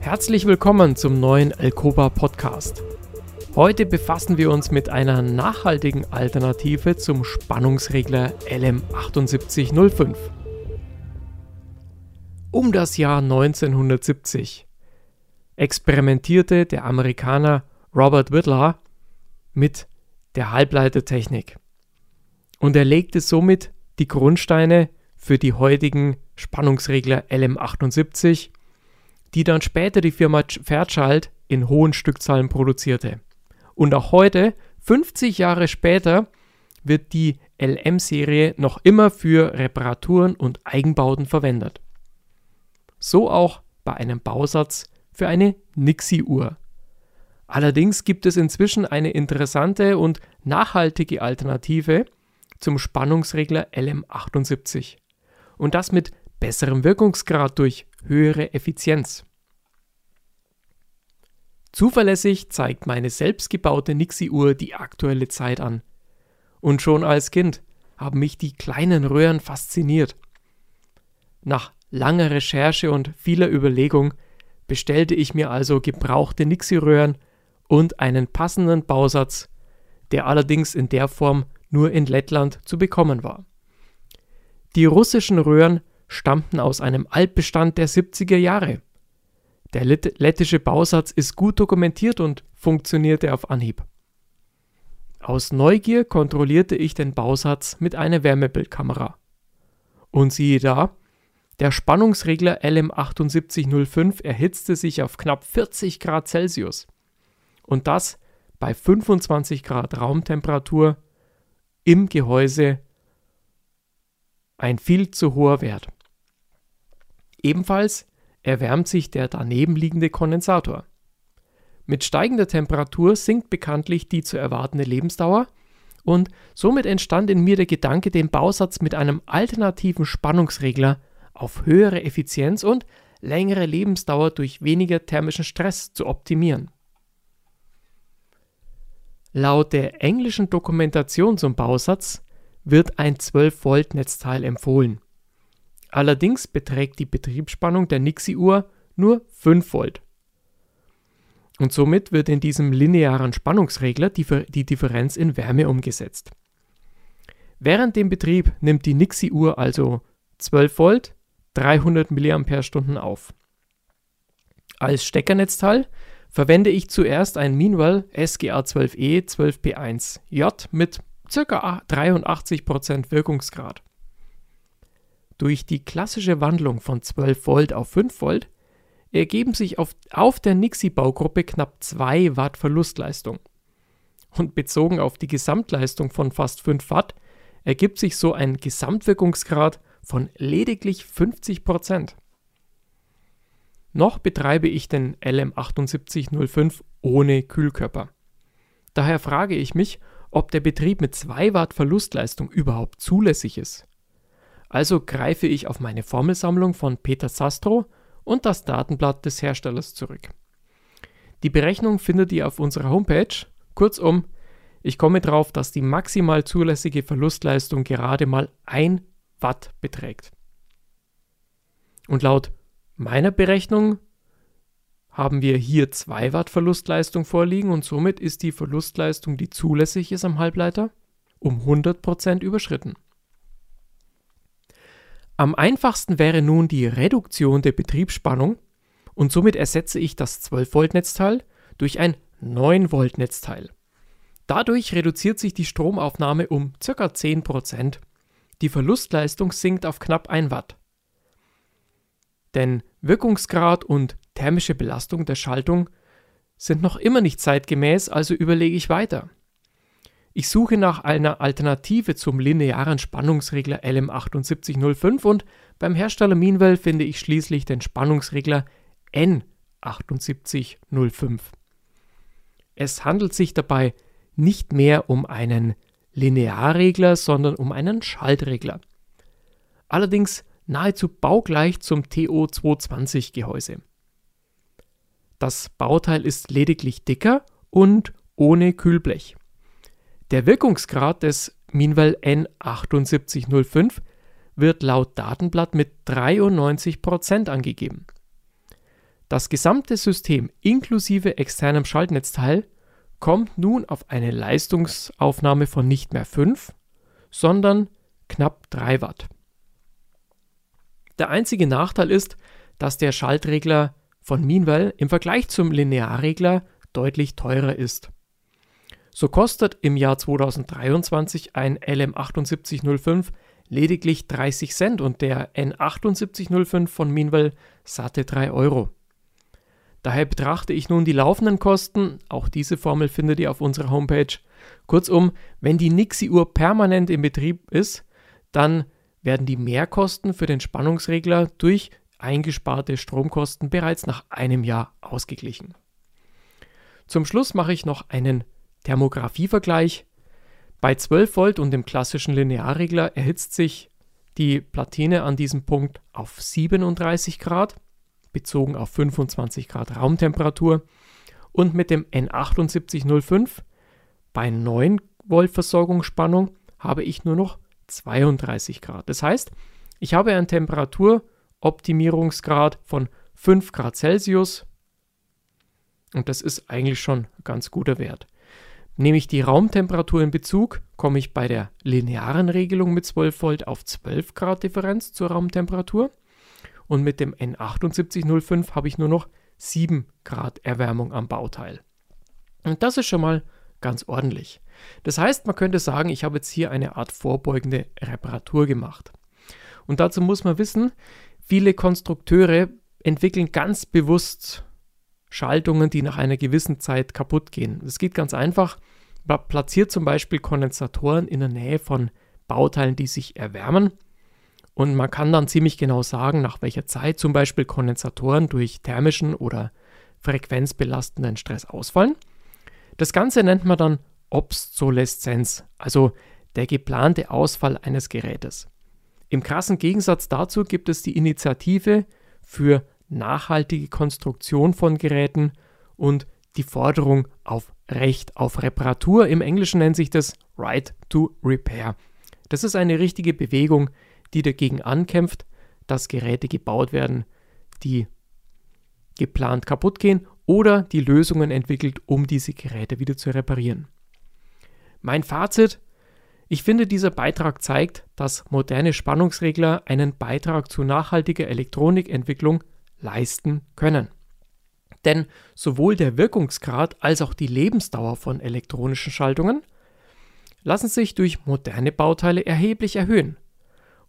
Herzlich willkommen zum neuen Alcoba Podcast. Heute befassen wir uns mit einer nachhaltigen Alternative zum Spannungsregler LM7805. Um das Jahr 1970 experimentierte der Amerikaner Robert Whitler mit der Halbleitertechnik und er legte somit die Grundsteine für die heutigen Spannungsregler LM78, die dann später die Firma Fairchild in hohen Stückzahlen produzierte. Und auch heute, 50 Jahre später, wird die LM-Serie noch immer für Reparaturen und Eigenbauten verwendet. So auch bei einem Bausatz für eine Nixie-Uhr. Allerdings gibt es inzwischen eine interessante und nachhaltige Alternative zum Spannungsregler LM78 und das mit besserem Wirkungsgrad durch höhere Effizienz. Zuverlässig zeigt meine selbstgebaute Nixie-Uhr die aktuelle Zeit an. Und schon als Kind haben mich die kleinen Röhren fasziniert. Nach langer Recherche und vieler Überlegung bestellte ich mir also gebrauchte Nixie-Röhren und einen passenden Bausatz, der allerdings in der Form nur in Lettland zu bekommen war. Die russischen Röhren stammten aus einem Altbestand der 70er Jahre. Der lettische Bausatz ist gut dokumentiert und funktionierte auf Anhieb. Aus Neugier kontrollierte ich den Bausatz mit einer Wärmebildkamera. Und siehe da, der Spannungsregler LM7805 erhitzte sich auf knapp 40 Grad Celsius. Und das bei 25 Grad Raumtemperatur im Gehäuse ein viel zu hoher Wert. Ebenfalls erwärmt sich der daneben liegende Kondensator. Mit steigender Temperatur sinkt bekanntlich die zu erwartende Lebensdauer und somit entstand in mir der Gedanke, den Bausatz mit einem alternativen Spannungsregler auf höhere Effizienz und längere Lebensdauer durch weniger thermischen Stress zu optimieren. Laut der englischen Dokumentation zum Bausatz wird ein 12-Volt-Netzteil empfohlen. Allerdings beträgt die Betriebsspannung der Nixie-Uhr nur 5 Volt. Und somit wird in diesem linearen Spannungsregler die, Differenz in Wärme umgesetzt. Während dem Betrieb nimmt die Nixie-Uhr also 12 Volt, 300 mAh auf. Als Steckernetzteil verwende ich zuerst ein Meanwell SGA12E 12P1J mit ca. 83% Wirkungsgrad. Durch die klassische Wandlung von 12 Volt auf 5 Volt ergeben sich auf, auf der Nixie-Baugruppe knapp 2 Watt Verlustleistung. Und bezogen auf die Gesamtleistung von fast 5 Watt ergibt sich so ein Gesamtwirkungsgrad von lediglich 50% Noch betreibe ich den LM7805 ohne Kühlkörper. Daher frage ich mich, ob der Betrieb mit 2 Watt Verlustleistung überhaupt zulässig ist. Also greife ich auf meine Formelsammlung von Peter Sastro und das Datenblatt des Herstellers zurück. Die Berechnung findet ihr auf unserer Homepage. Kurzum, ich komme darauf, dass die maximal zulässige Verlustleistung gerade mal 1 Watt beträgt. Und laut meiner Berechnung haben wir hier 2 Watt Verlustleistung vorliegen und somit ist die Verlustleistung, die zulässig ist am Halbleiter, um 100% überschritten. Am einfachsten wäre nun die Reduktion der Betriebsspannung und somit ersetze ich das 12 Volt Netzteil durch ein 9 Volt Netzteil. Dadurch reduziert sich die Stromaufnahme um ca. 10%. Die Verlustleistung sinkt auf knapp 1 Watt. Denn Wirkungsgrad und thermische Belastung der Schaltung sind noch immer nicht zeitgemäß, also überlege ich weiter. Ich suche nach einer Alternative zum linearen Spannungsregler LM7805 und beim Hersteller Meanwell finde ich schließlich den Spannungsregler N7805. Es handelt sich dabei nicht mehr um einen Linearregler, sondern um einen Schaltregler. Allerdings nahezu baugleich zum TO220 Gehäuse. Das Bauteil ist lediglich dicker und ohne Kühlblech. Der Wirkungsgrad des Minwell N7805 wird laut Datenblatt mit 93% angegeben. Das gesamte System inklusive externem Schaltnetzteil kommt nun auf eine Leistungsaufnahme von nicht mehr 5, sondern knapp 3 Watt. Der einzige Nachteil ist, dass der Schaltregler von Meanwell im Vergleich zum Linearregler deutlich teurer ist. So kostet im Jahr 2023 ein LM7805 lediglich 30 Cent und der N7805 von Meanwell satte 3 Euro. Daher betrachte ich nun die laufenden Kosten, auch diese Formel findet ihr auf unserer Homepage. Kurzum, wenn die Nixie-Uhr permanent in Betrieb ist, dann werden die Mehrkosten für den Spannungsregler durch eingesparte Stromkosten bereits nach einem Jahr ausgeglichen. Zum Schluss mache ich noch einen Thermografievergleich. Bei 12 Volt und dem klassischen Linearregler erhitzt sich die Platine an diesem Punkt auf 37 Grad, bezogen auf 25 Grad Raumtemperatur. Und mit dem N7805 bei 9 Volt Versorgungsspannung habe ich nur noch 32 Grad. Das heißt, ich habe einen Temperaturoptimierungsgrad von 5 Grad Celsius und das ist eigentlich schon ein ganz guter Wert. Nehme ich die Raumtemperatur in Bezug, komme ich bei der linearen Regelung mit 12 Volt auf 12 Grad Differenz zur Raumtemperatur und mit dem N7805 habe ich nur noch 7 Grad Erwärmung am Bauteil. Und das ist schon mal ganz ordentlich. Das heißt, man könnte sagen, ich habe jetzt hier eine Art vorbeugende Reparatur gemacht. Und dazu muss man wissen, viele Konstrukteure entwickeln ganz bewusst Schaltungen, die nach einer gewissen Zeit kaputt gehen. Das geht ganz einfach. Man platziert zum Beispiel Kondensatoren in der Nähe von Bauteilen, die sich erwärmen. Und man kann dann ziemlich genau sagen, nach welcher Zeit zum Beispiel Kondensatoren durch thermischen oder frequenzbelastenden Stress ausfallen. Das Ganze nennt man dann Obsoleszenz, also der geplante Ausfall eines Gerätes. Im krassen Gegensatz dazu gibt es die Initiative für nachhaltige Konstruktion von Geräten und die Forderung auf Recht auf Reparatur. Im Englischen nennt sich das Right to Repair. Das ist eine richtige Bewegung, die dagegen ankämpft, dass Geräte gebaut werden, die geplant kaputt gehen oder die Lösungen entwickelt, um diese Geräte wieder zu reparieren. Mein Fazit, ich finde, dieser Beitrag zeigt, dass moderne Spannungsregler einen Beitrag zu nachhaltiger Elektronikentwicklung leisten können. Denn sowohl der Wirkungsgrad als auch die Lebensdauer von elektronischen Schaltungen lassen sich durch moderne Bauteile erheblich erhöhen.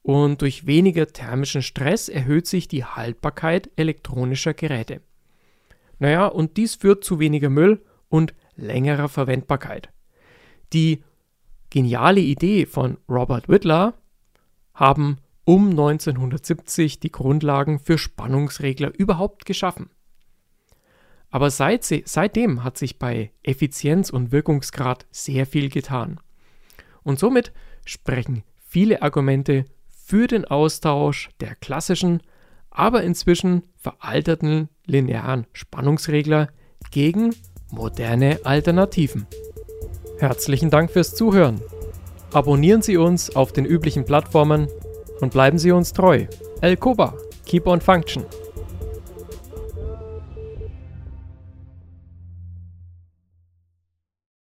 Und durch weniger thermischen Stress erhöht sich die Haltbarkeit elektronischer Geräte. Naja, und dies führt zu weniger Müll und längerer Verwendbarkeit. Die geniale Idee von Robert Whitler haben um 1970 die Grundlagen für Spannungsregler überhaupt geschaffen. Aber seit, seitdem hat sich bei Effizienz und Wirkungsgrad sehr viel getan. Und somit sprechen viele Argumente für den Austausch der klassischen, aber inzwischen veralterten linearen Spannungsregler gegen moderne Alternativen. Herzlichen Dank fürs Zuhören. Abonnieren Sie uns auf den üblichen Plattformen und bleiben Sie uns treu. El Koba, keep on function.